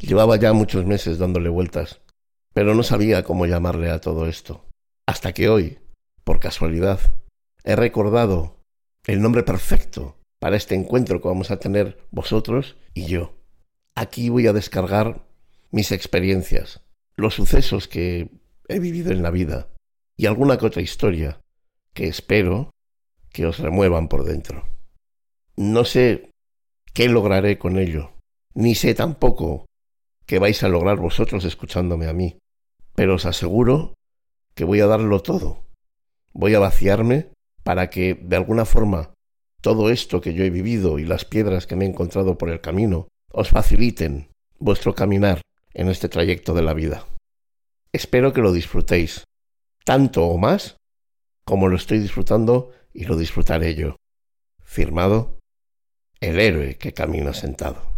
Llevaba ya muchos meses dándole vueltas, pero no sabía cómo llamarle a todo esto. Hasta que hoy, por casualidad, he recordado el nombre perfecto para este encuentro que vamos a tener vosotros y yo. Aquí voy a descargar mis experiencias, los sucesos que he vivido en la vida y alguna que otra historia que espero que os remuevan por dentro. No sé qué lograré con ello, ni sé tampoco qué vais a lograr vosotros escuchándome a mí, pero os aseguro que voy a darlo todo. Voy a vaciarme para que, de alguna forma, todo esto que yo he vivido y las piedras que me he encontrado por el camino os faciliten vuestro caminar en este trayecto de la vida. Espero que lo disfrutéis, tanto o más como lo estoy disfrutando y lo disfrutaré yo. Firmado, el héroe que camina sentado.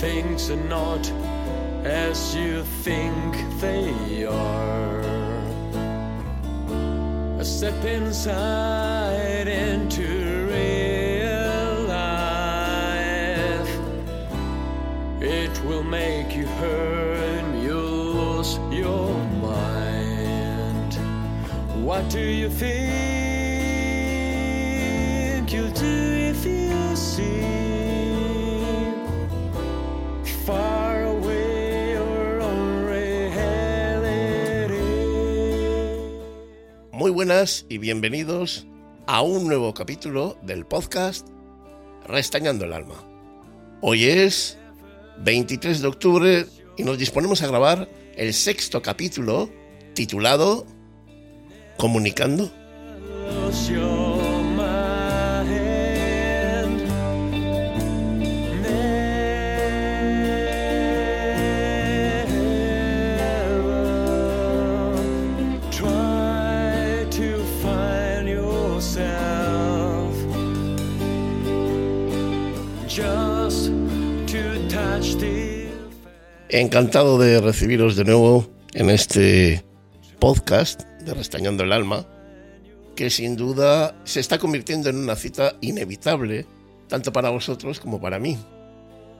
Things are not as you think they are? A step inside into real life. It will make you hurt, you'll lose your mind. What do you think buenas y bienvenidos a un nuevo capítulo del podcast Restañando el Alma. Hoy es 23 de octubre y nos disponemos a grabar el sexto capítulo titulado Comunicando. Encantado de recibiros de nuevo en este podcast de Restañando el Alma, que sin duda se está convirtiendo en una cita inevitable, tanto para vosotros como para mí.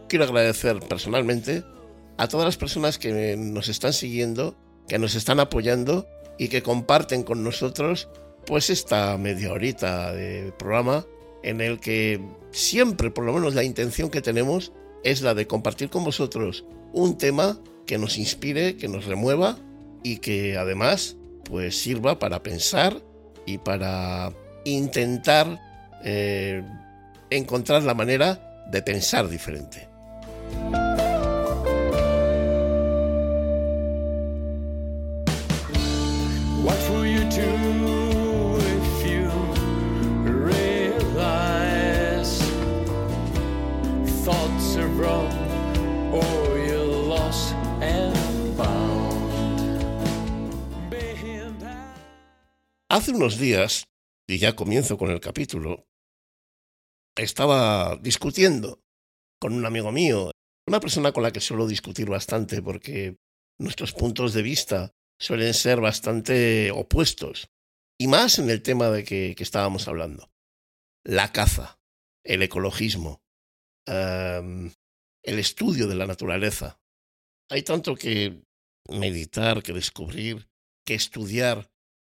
Quiero agradecer personalmente a todas las personas que nos están siguiendo, que nos están apoyando y que comparten con nosotros pues esta media horita de programa en el que siempre, por lo menos la intención que tenemos, es la de compartir con vosotros un tema que nos inspire, que nos remueva y que además pues sirva para pensar y para intentar eh, encontrar la manera de pensar diferente. Días, y ya comienzo con el capítulo, estaba discutiendo con un amigo mío, una persona con la que suelo discutir bastante porque nuestros puntos de vista suelen ser bastante opuestos, y más en el tema de que, que estábamos hablando. La caza, el ecologismo, em, el estudio de la naturaleza. Hay tanto que meditar, que descubrir, que estudiar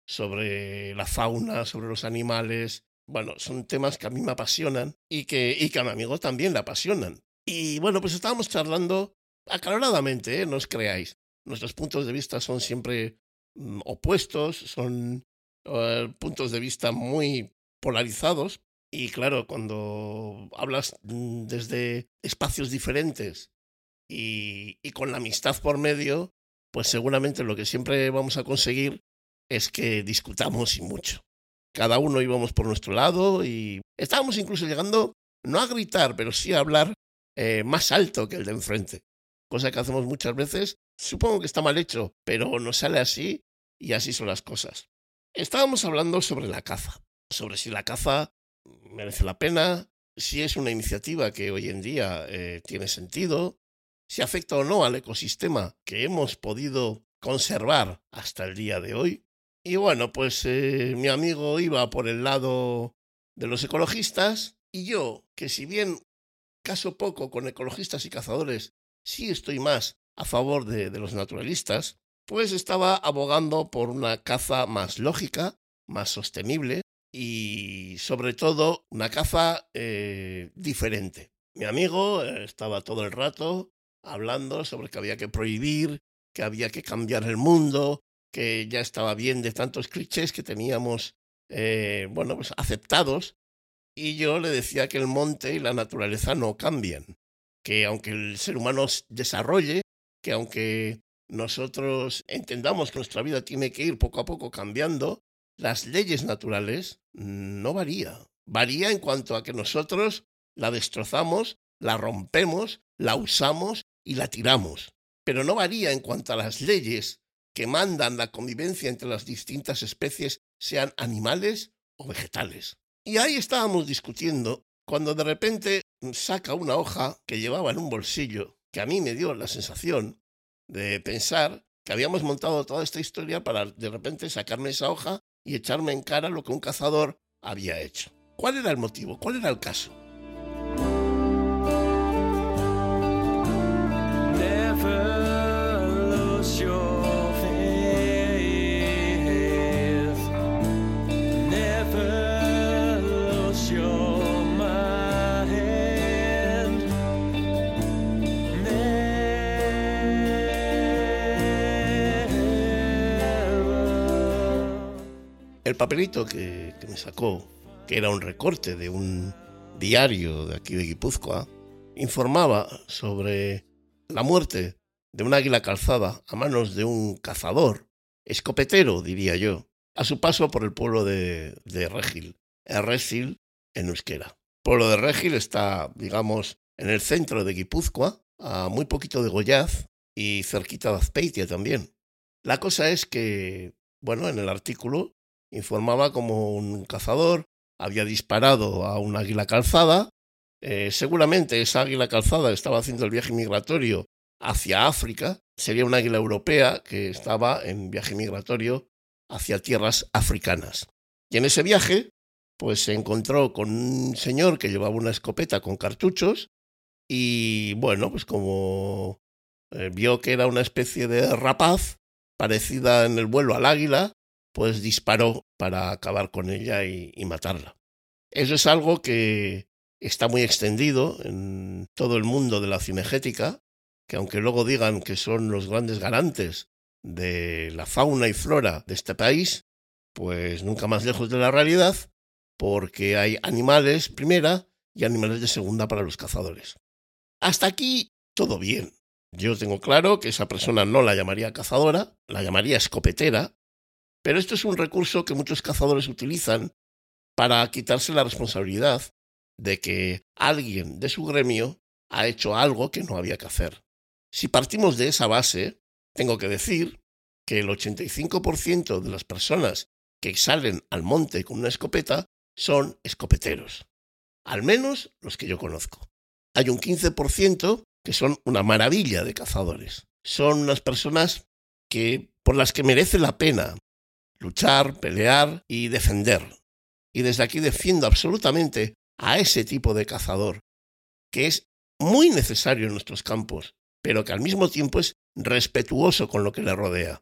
sobre la fauna, sobre los animales. Bueno, son temas que a mí me apasionan y que, y que a mi amigo también le apasionan. Y bueno, pues estábamos charlando acaloradamente, ¿eh? no os creáis. Nuestros puntos de vista son siempre mm, opuestos, son eh, puntos de vista muy polarizados. Y claro, cuando hablas mm, desde espacios diferentes y, y con la amistad por medio, pues seguramente lo que siempre vamos a conseguir es que discutamos y mucho. Cada uno íbamos por nuestro lado y estábamos incluso llegando, no a gritar, pero sí a hablar eh, más alto que el de enfrente. Cosa que hacemos muchas veces. Supongo que está mal hecho, pero nos sale así y así son las cosas. Estábamos hablando sobre la caza, sobre si la caza merece la pena, si es una iniciativa que hoy en día eh, tiene sentido, si afecta o no al ecosistema que hemos podido conservar hasta el día de hoy. Y bueno, pues eh, mi amigo iba por el lado de los ecologistas y yo, que si bien caso poco con ecologistas y cazadores, sí estoy más a favor de, los naturalistas, pues estaba abogando por una caza más lógica, más sostenible y sobre todo una caza eh, diferente. Mi amigo eh, estaba todo el rato hablando sobre que había que prohibir, que había que cambiar el mundo, que ya estaba bien de tantos clichés que teníamos, eh, bueno, pues aceptados. Y yo le decía que el monte y la naturaleza no cambian, que aunque el ser humano desarrolle, que aunque nosotros entendamos que nuestra vida tiene que ir poco a poco cambiando, las leyes naturales no varía. Varía en cuanto a que nosotros la destrozamos, la rompemos, la usamos y la tiramos. Pero no varía en cuanto a las leyes que mandan la convivencia entre las distintas especies, sean animales o vegetales. Y ahí estábamos discutiendo cuando de repente saca una hoja que llevaba en un bolsillo, que a mí me dio la sensación de pensar que habíamos montado toda esta historia para de repente sacarme esa hoja y echarme en cara lo que un cazador había hecho. ¿Cuál era el motivo? ¿Cuál era el caso? El papelito que, me sacó, que era un recorte de un diario de aquí de Guipúzcoa, informaba sobre la muerte de un águila calzada a manos de un cazador, escopetero, diría yo, a su paso por el pueblo de, de Regil, Erresil en euskera. El pueblo de Regil está, digamos, en el centro de Guipúzcoa, a muy poquito de Goiás y cerquita de Azpeitia también. La cosa es que, bueno, en el artículo informaba como un cazador había disparado a un águila calzada. Eh, seguramente esa águila calzada estaba haciendo el viaje migratorio hacia África. Sería un águila europea que estaba en viaje migratorio hacia tierras africanas. Y en ese viaje, pues se encontró con un señor que llevaba una escopeta con cartuchos y bueno, pues como eh, vio que era una especie de rapaz parecida en el vuelo al águila, pues disparó para acabar con ella y, matarla. Eso es algo que está muy extendido en todo el mundo de la cinegética, que aunque luego digan que son los grandes garantes de la fauna y flora de este país, pues nunca más lejos de la realidad, porque hay animales primera y animales de segunda para los cazadores. Hasta aquí todo bien. Yo tengo claro que esa persona no la llamaría cazadora, la llamaría escopetera, pero esto es un recurso que muchos cazadores utilizan para quitarse la responsabilidad de que alguien de su gremio ha hecho algo que no había que hacer. Si partimos de esa base, tengo que decir que el 85% de las personas que salen al monte con una escopeta son escopeteros. Al menos los que yo conozco. Hay un 15% que son una maravilla de cazadores. Son unas personas que por las que merece la pena luchar, pelear y defender. Y desde aquí defiendo absolutamente a ese tipo de cazador, que es muy necesario en nuestros campos, pero que al mismo tiempo es respetuoso con lo que le rodea.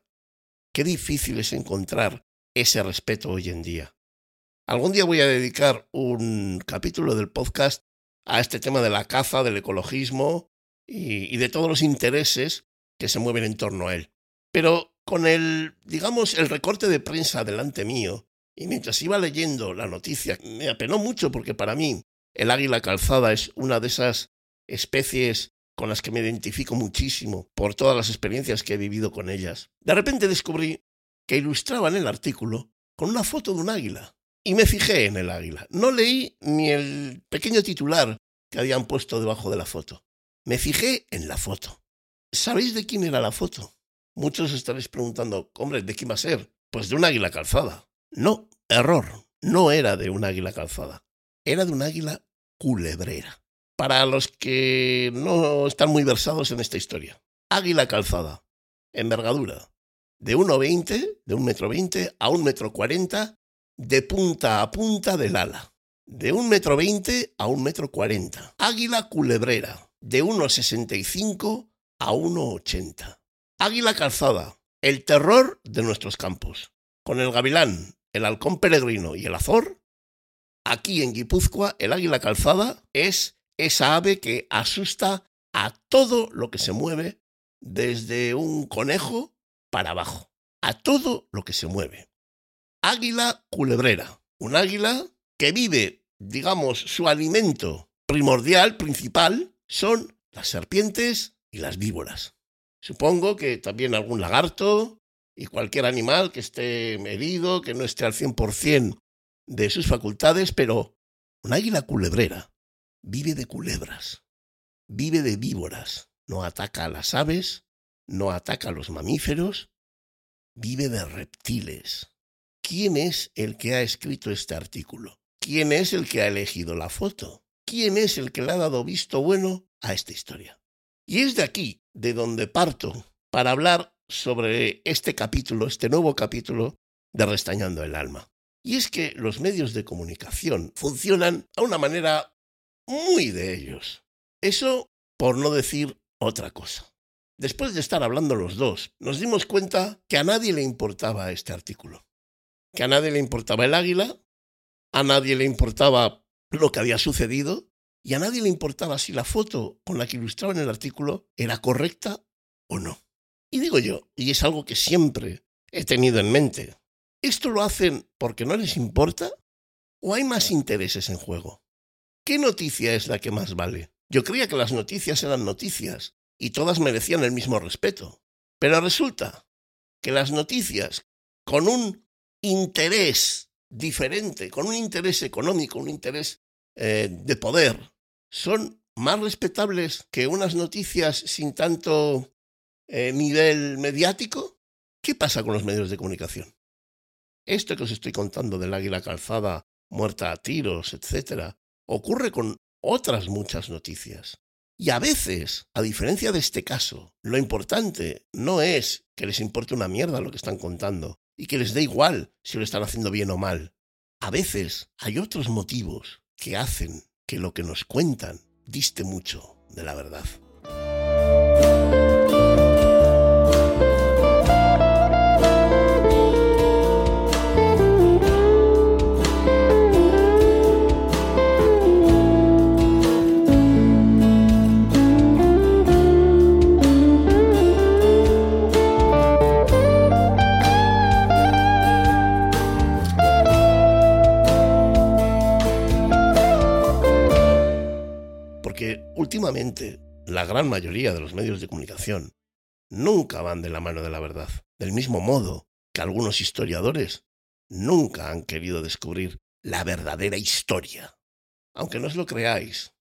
Qué difícil es encontrar ese respeto hoy en día. Algún día voy a dedicar un capítulo del podcast a este tema de la caza, del ecologismo y, de todos los intereses que se mueven en torno a él. Pero con el, digamos, el recorte de prensa delante mío Y mientras iba leyendo la noticia, me apenó mucho porque para mí el águila calzada es una de esas especies con las que me identifico muchísimo por todas las experiencias que he vivido con ellas. De repente descubrí que ilustraban el artículo con una foto de un águila. Y me fijé en el águila. No leí ni el pequeño titular que habían puesto debajo de la foto. Me fijé en la foto. ¿Sabéis de quién era la foto? Muchos estaréis preguntando, hombre, ¿de quién va a ser? Pues de un águila calzada. No, error. No era de un águila calzada. Era de un águila culebrera. Para los que no están muy versados en esta historia. Águila calzada. Envergadura. De 1,20, de un metro veinte a un metro cuarenta, de punta a punta del ala. De un metro veinte a un metro cuarenta. Águila culebrera. De 1,65 a 1,80. Águila calzada. El terror de nuestros campos. Con el gavilán, el halcón peregrino y el azor, aquí en Guipúzcoa el águila calzada es esa ave que asusta a todo lo que se mueve desde un conejo para abajo, a todo lo que se mueve. Águila culebrera, un águila que vive, digamos, su alimento primordial, principal, son las serpientes y las víboras. Supongo que también algún lagarto y cualquier animal que esté herido, que no esté al 100% de sus facultades, pero un águila culebrera vive de culebras, vive de víboras, no ataca a las aves, no ataca a los mamíferos, vive de reptiles. ¿Quién es el que ha escrito este artículo? ¿Quién es el que ha elegido la foto? ¿Quién es el que le ha dado visto bueno a esta historia? Y es de aquí de donde parto para hablar sobre este capítulo, este nuevo capítulo de Restañando el Alma. Y es que los medios de comunicación funcionan a una manera muy de ellos. Eso por no decir otra cosa. Después de estar hablando los dos, nos dimos cuenta que a nadie le importaba este artículo. Que a nadie le importaba el águila, a nadie le importaba lo que había sucedido y a nadie le importaba si la foto con la que ilustraban el artículo era correcta o no. Y digo yo, y es algo que siempre he tenido en mente, ¿esto lo hacen porque no les importa o hay más intereses en juego? ¿Qué noticia es la que más vale? Yo creía que las noticias eran noticias y todas merecían el mismo respeto. Pero resulta que las noticias con un interés diferente, con un interés económico, un interés eh, de poder, son más respetables que unas noticias sin tanto eh, nivel mediático. ¿Qué pasa con los medios de comunicación? Esto que os estoy contando del águila calzada, muerta a tiros, etcétera, ocurre con otras muchas noticias. Y a veces, a diferencia de este caso, lo importante no es que les importe una mierda lo que están contando y que les dé igual si lo están haciendo bien o mal. A veces hay otros motivos que hacen que lo que nos cuentan diste mucho de la verdad. Últimamente la gran mayoría de los medios de comunicación nunca van de la mano de la verdad. Del mismo modo que algunos historiadores nunca han querido descubrir la verdadera historia. Aunque no os lo creáis,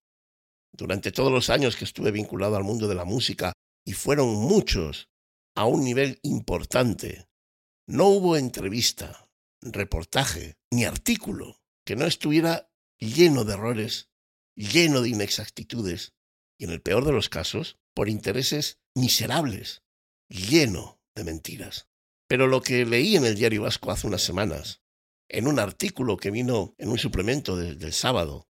durante todos los años que estuve vinculado al mundo de la música, y fueron muchos, a un nivel importante, no hubo entrevista, reportaje ni artículo que no estuviera lleno de errores, lleno de inexactitudes y en el peor de los casos, por intereses miserables, lleno de mentiras. Pero lo que leí en el diario vasco hace unas semanas, en un artículo que vino en un suplemento de- del sábado,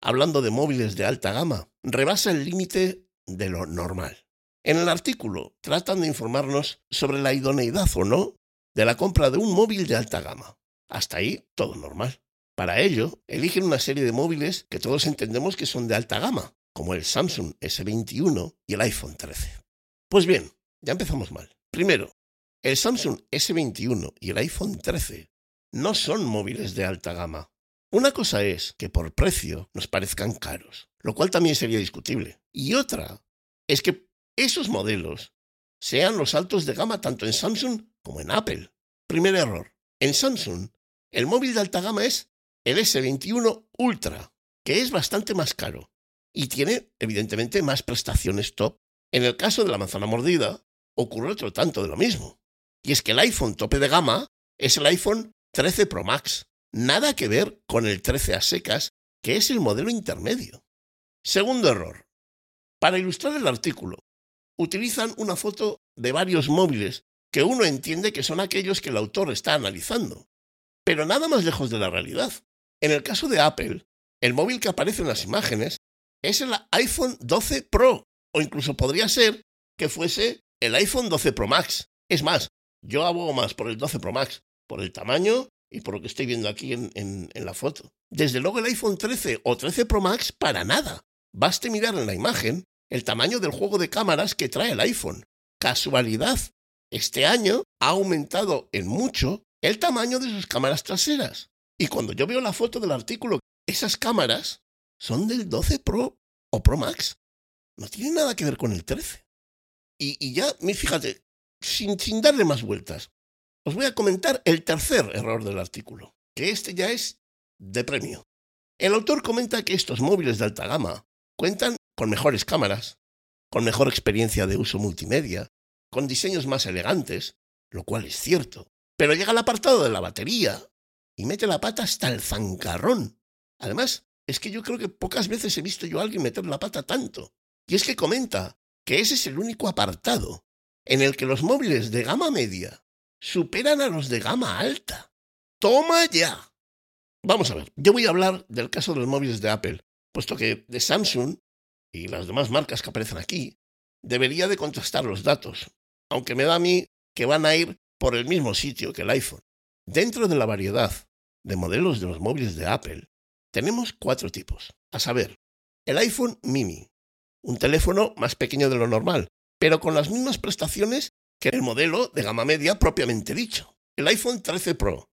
hablando de móviles de alta gama, rebasa el límite de lo normal. En el artículo tratan de informarnos sobre la idoneidad o no de la compra de un móvil de alta gama. Hasta ahí todo normal. Para ello, eligen una serie de móviles que todos entendemos que son de alta gama, como el Samsung S21 y el iPhone 13. Pues bien, ya empezamos mal. Primero, el Samsung S21 y el iPhone 13 no son móviles de alta gama. Una cosa es que por precio nos parezcan caros, lo cual también sería discutible. Y otra es que esos modelos sean los altos de gama tanto en Samsung como en Apple. Primer error. En Samsung, el móvil de alta gama es el S21 Ultra, que es bastante más caro y tiene, evidentemente, más prestaciones top. En el caso de la manzana mordida, ocurre otro tanto de lo mismo. Y es que el iPhone tope de gama es el iPhone 13 Pro Max. Nada que ver con el 13 a secas, que es el modelo intermedio. Segundo error. Para ilustrar el artículo, utilizan una foto de varios móviles que uno entiende que son aquellos que el autor está analizando, pero nada más lejos de la realidad. En el caso de Apple, el móvil que aparece en las imágenes es el iPhone 12 Pro, o incluso podría ser que fuese el iPhone 12 Pro Max. Es más, yo abogo más por el 12 Pro Max, por el tamaño y por lo que estoy viendo aquí en, la foto. Desde luego el iPhone 13 o 13 Pro Max para nada. Baste mirar en la imagen el tamaño del juego de cámaras que trae el iPhone. Casualidad. Este año ha aumentado en mucho el tamaño de sus cámaras traseras. Y cuando yo veo la foto del artículo, esas cámaras son del 12 Pro o Pro Max. No tiene nada que ver con el 13. Y, ya, fíjate, sin, sin darle más vueltas, os voy a comentar el tercer error del artículo, que este ya es de premio. El autor comenta que estos móviles de alta gama cuentan con mejores cámaras, con mejor experiencia de uso multimedia, con diseños más elegantes, lo cual es cierto. Pero llega al apartado de la batería y mete la pata hasta el zancarrón. Además, es que yo creo que pocas veces he visto yo a alguien meter la pata tanto. Y es que comenta que ese es el único apartado en el que los móviles de gama media superan a los de gama alta. ¡Toma ya! Vamos a ver, yo voy a hablar del caso de los móviles de Apple, puesto que de Samsung y las demás marcas que aparecen aquí, debería de contrastar los datos, aunque me da a mí que van a ir por el mismo sitio que el iPhone. Dentro de la variedad de modelos de los móviles de Apple, tenemos cuatro tipos, a saber, el iPhone mini, un teléfono más pequeño de lo normal, pero con las mismas prestaciones que el modelo de gama media propiamente dicho, el iPhone 13 Pro,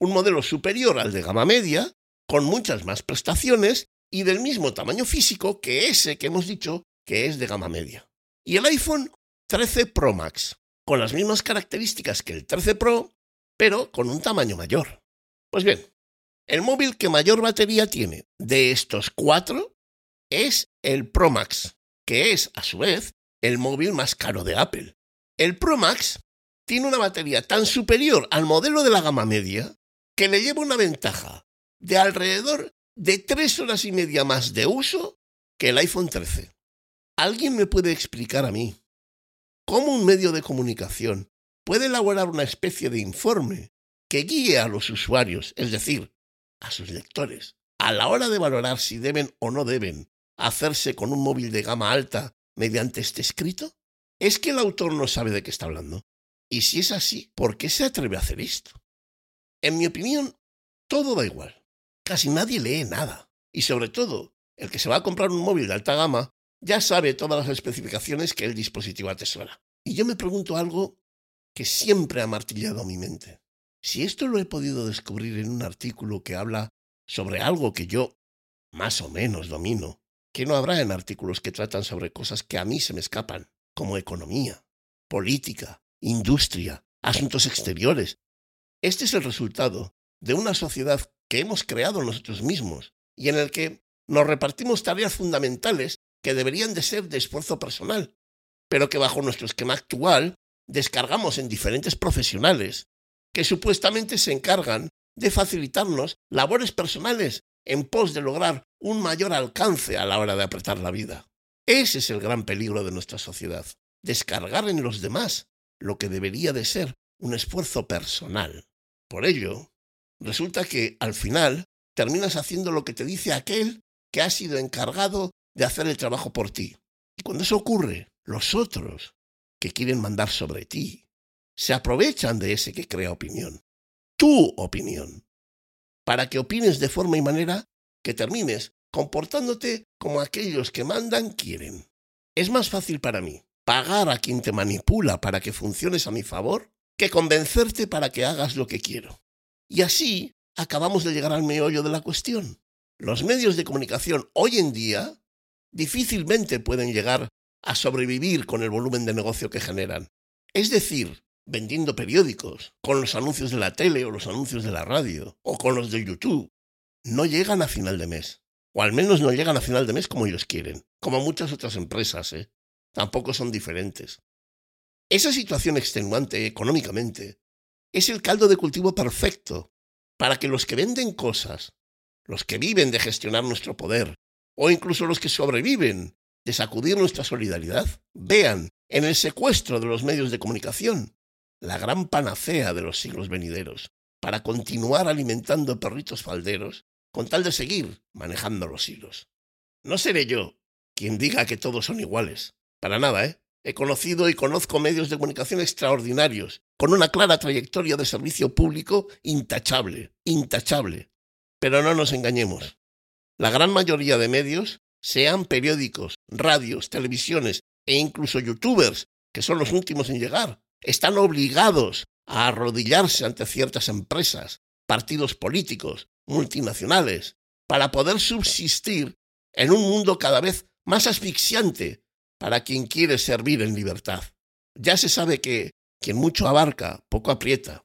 un modelo superior al de gama media, con muchas más prestaciones y del mismo tamaño físico que ese que hemos dicho que es de gama media. Y el iPhone 13 Pro Max, con las mismas características que el 13 Pro, pero con un tamaño mayor. Pues bien, el móvil que mayor batería tiene de estos cuatro es el Pro Max, que es, a su vez, el móvil más caro de Apple. El Pro Max tiene una batería tan superior al modelo de la gama media que le lleva una ventaja de alrededor de tres horas y media más de uso que el iPhone 13. ¿Alguien me puede explicar a mí cómo un medio de comunicación puede elaborar una especie de informe que guíe a los usuarios, es decir, a sus lectores, a la hora de valorar si deben o no deben hacerse con un móvil de gama alta mediante este escrito? ¿Es que el autor no sabe de qué está hablando? Y si es así, ¿por qué se atreve a hacer esto? En mi opinión, todo da igual. Casi nadie lee nada. Y sobre todo, el que se va a comprar un móvil de alta gama ya sabe todas las especificaciones que el dispositivo atesora. Y yo me pregunto algo que siempre ha martillado mi mente. Si esto lo he podido descubrir en un artículo que habla sobre algo que yo más o menos domino, ¿qué no habrá en artículos que tratan sobre cosas que a mí se me escapan, como economía, política, industria, asuntos exteriores. Este es el resultado de una sociedad que hemos creado nosotros mismos y en el que nos repartimos tareas fundamentales que deberían de ser de esfuerzo personal, pero que bajo nuestro esquema actual descargamos en diferentes profesionales que supuestamente se encargan de facilitarnos labores personales en pos de lograr un mayor alcance a la hora de apretar la vida. Ese es el gran peligro de nuestra sociedad, descargar en los demás lo que debería de ser un esfuerzo personal. Por ello, resulta que al final terminas haciendo lo que te dice aquel que ha sido encargado de hacer el trabajo por ti. Y cuando eso ocurre, los otros que quieren mandar sobre ti se aprovechan de ese que crea opinión, tu opinión, para que opines de forma y manera que termines comportándote como aquellos que mandan quieren. Es más fácil para mí pagar a quien te manipula para que funciones a mi favor que convencerte para que hagas lo que quiero. Y así acabamos de llegar al meollo de la cuestión. Los medios de comunicación hoy en día difícilmente pueden llegar a sobrevivir con el volumen de negocio que generan. Es decir, vendiendo periódicos, con los anuncios de la tele o los anuncios de la radio, o con los de YouTube, no llegan a final de mes. O al menos no llegan a final de mes como ellos quieren, como muchas otras empresas, ¿eh? Tampoco son diferentes. Esa situación extenuante económicamente es el caldo de cultivo perfecto para que los que venden cosas, los que viven de gestionar nuestro poder, o incluso los que sobreviven de sacudir nuestra solidaridad, vean en el secuestro de los medios de comunicación la gran panacea de los siglos venideros para continuar alimentando perritos falderos con tal de seguir manejando los hilos. No seré yo quien diga que todos son iguales. Para nada, ¿eh? He conocido y conozco medios de comunicación extraordinarios, con una clara trayectoria de servicio público intachable, intachable. Pero no nos engañemos. La gran mayoría de medios, sean periódicos, radios, televisiones e incluso youtubers, que son los últimos en llegar, están obligados a arrodillarse ante ciertas empresas, partidos políticos, multinacionales, para poder subsistir en un mundo cada vez más asfixiante para quien quiere servir en libertad. Ya se sabe que quien mucho abarca, poco aprieta.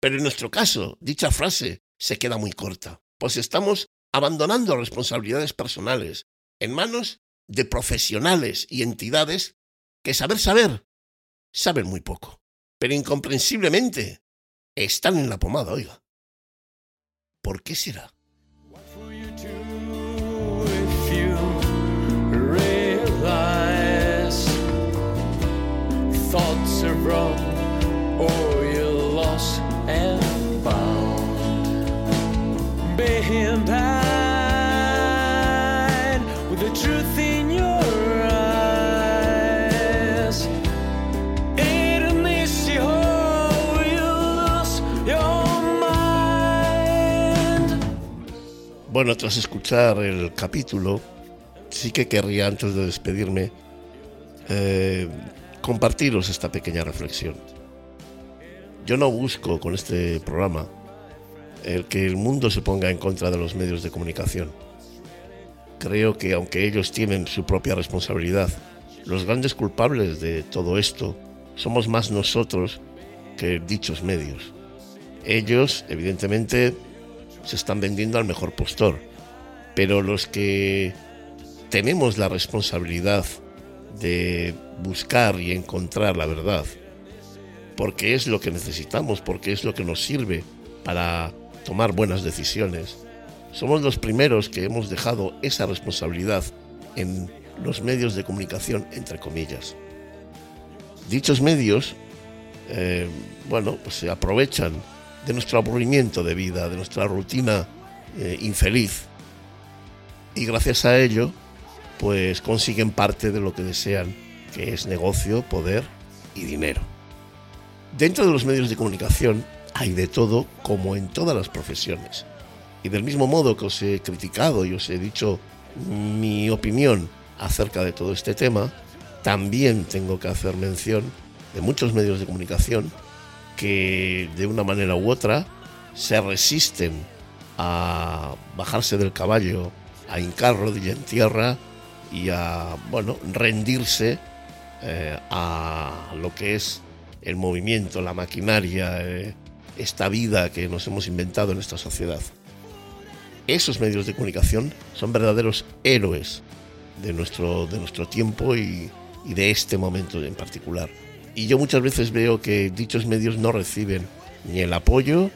Pero en nuestro caso, dicha frase se queda muy corta, pues estamos abandonando responsabilidades personales en manos de profesionales y entidades que saber saber saben muy poco, pero incomprensiblemente están en la pomada, oiga. ¿Por qué será? Bueno, tras escuchar el capítulo, sí que querría, antes de despedirme, eh, compartiros esta pequeña reflexión. Yo no busco con este programa el que el mundo se ponga en contra de los medios de comunicación. Creo que aunque ellos tienen su propia responsabilidad, los grandes culpables de todo esto somos más nosotros que dichos medios. Ellos, evidentemente, se están vendiendo al mejor postor, pero los que tenemos la responsabilidad de buscar y encontrar la verdad, porque es lo que necesitamos, porque es lo que nos sirve para tomar buenas decisiones, somos los primeros que hemos dejado esa responsabilidad en los medios de comunicación, entre comillas. Dichos medios, eh, bueno, pues se aprovechan de nuestro aburrimiento de vida, de nuestra rutina eh, infeliz, y gracias a ello, pues consiguen parte de lo que desean, que es negocio, poder y dinero. Dentro de los medios de comunicación hay de todo como en todas las profesiones. Y del mismo modo que os he criticado y os he dicho mi opinión acerca de todo este tema, también tengo que hacer mención de muchos medios de comunicación que de una manera u otra se resisten a bajarse del caballo, a hincar rodilla en tierra y a, bueno, rendirse eh, a lo que es el movimiento, la maquinaria, eh, esta vida que nos hemos inventado en esta sociedad. Esos medios de comunicación son verdaderos héroes de nuestro, de nuestro tiempo y, y de este momento en particular. Y yo muchas veces veo que dichos medios no reciben ni el apoyo,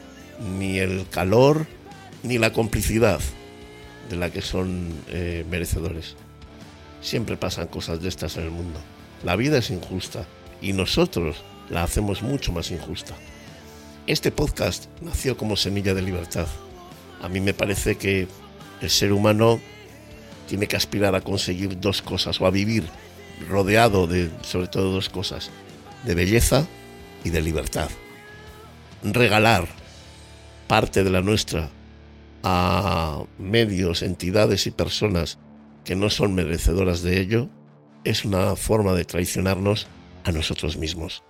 ni el calor, ni la complicidad de la que son eh, merecedores. Siempre pasan cosas de estas en el mundo. La vida es injusta y nosotros la hacemos mucho más injusta. Este podcast nació como semilla de libertad. A mí me parece que el ser humano tiene que aspirar a conseguir dos cosas o a vivir rodeado de sobre todo dos cosas, de belleza y de libertad. Regalar parte de la nuestra a medios, entidades y personas que no son merecedoras de ello es una forma de traicionarnos a nosotros mismos.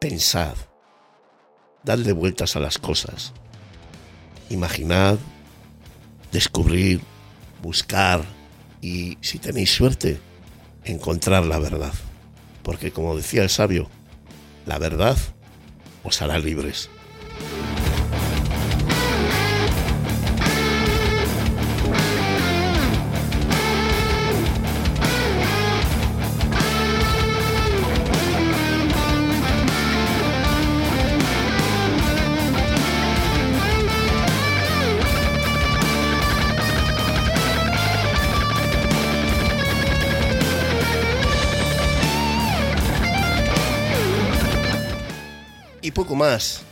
Pensad, dadle vueltas a las cosas. Imaginad, descubrir, buscar y, si tenéis suerte, encontrar la verdad. Porque como decía el sabio, la verdad os hará libres. Y poco más.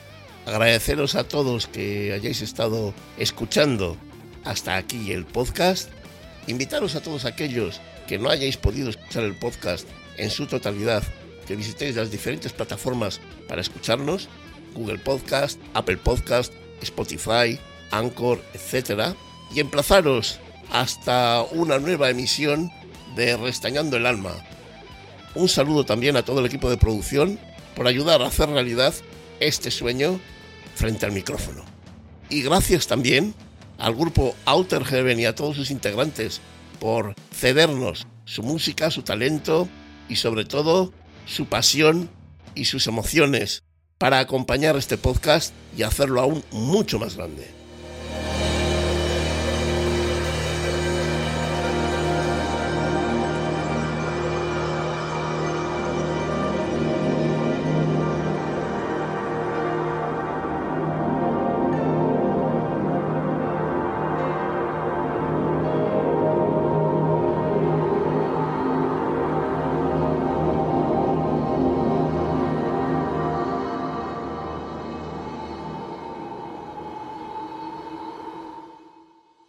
Agradeceros a todos que hayáis estado escuchando hasta aquí el podcast. Invitaros a todos aquellos que no hayáis podido escuchar el podcast en su totalidad, que visitéis las diferentes plataformas para escucharnos, Google Podcast, Apple Podcast, Spotify, Anchor, etc. Y emplazaros hasta una nueva emisión de Restañando el Alma. Un saludo también a todo el equipo de producción por ayudar a hacer realidad este sueño frente al micrófono. Y gracias también al grupo Outer Heaven y a todos sus integrantes por cedernos su música, su talento y sobre todo su pasión y sus emociones para acompañar este podcast y hacerlo aún mucho más grande.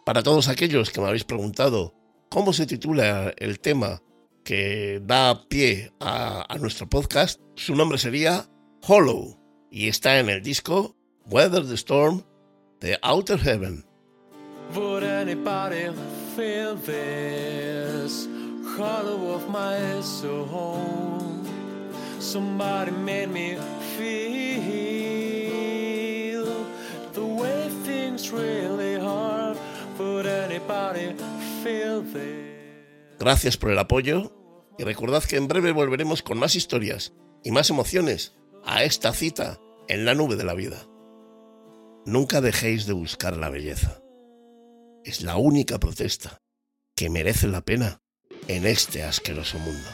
Para todos aquellos que me habéis preguntado cómo se titula el tema que da pie a, nuestro podcast, su nombre sería Hollow y está en el disco Weather the Storm de Outer Heaven. Would anybody feel this hollow of my? Somebody made me feel the way things really Gracias por el apoyo y recordad que en breve volveremos con más historias y más emociones a esta cita en la nube de la vida. Nunca dejéis de buscar la belleza. Es la única protesta que merece la pena en este asqueroso mundo.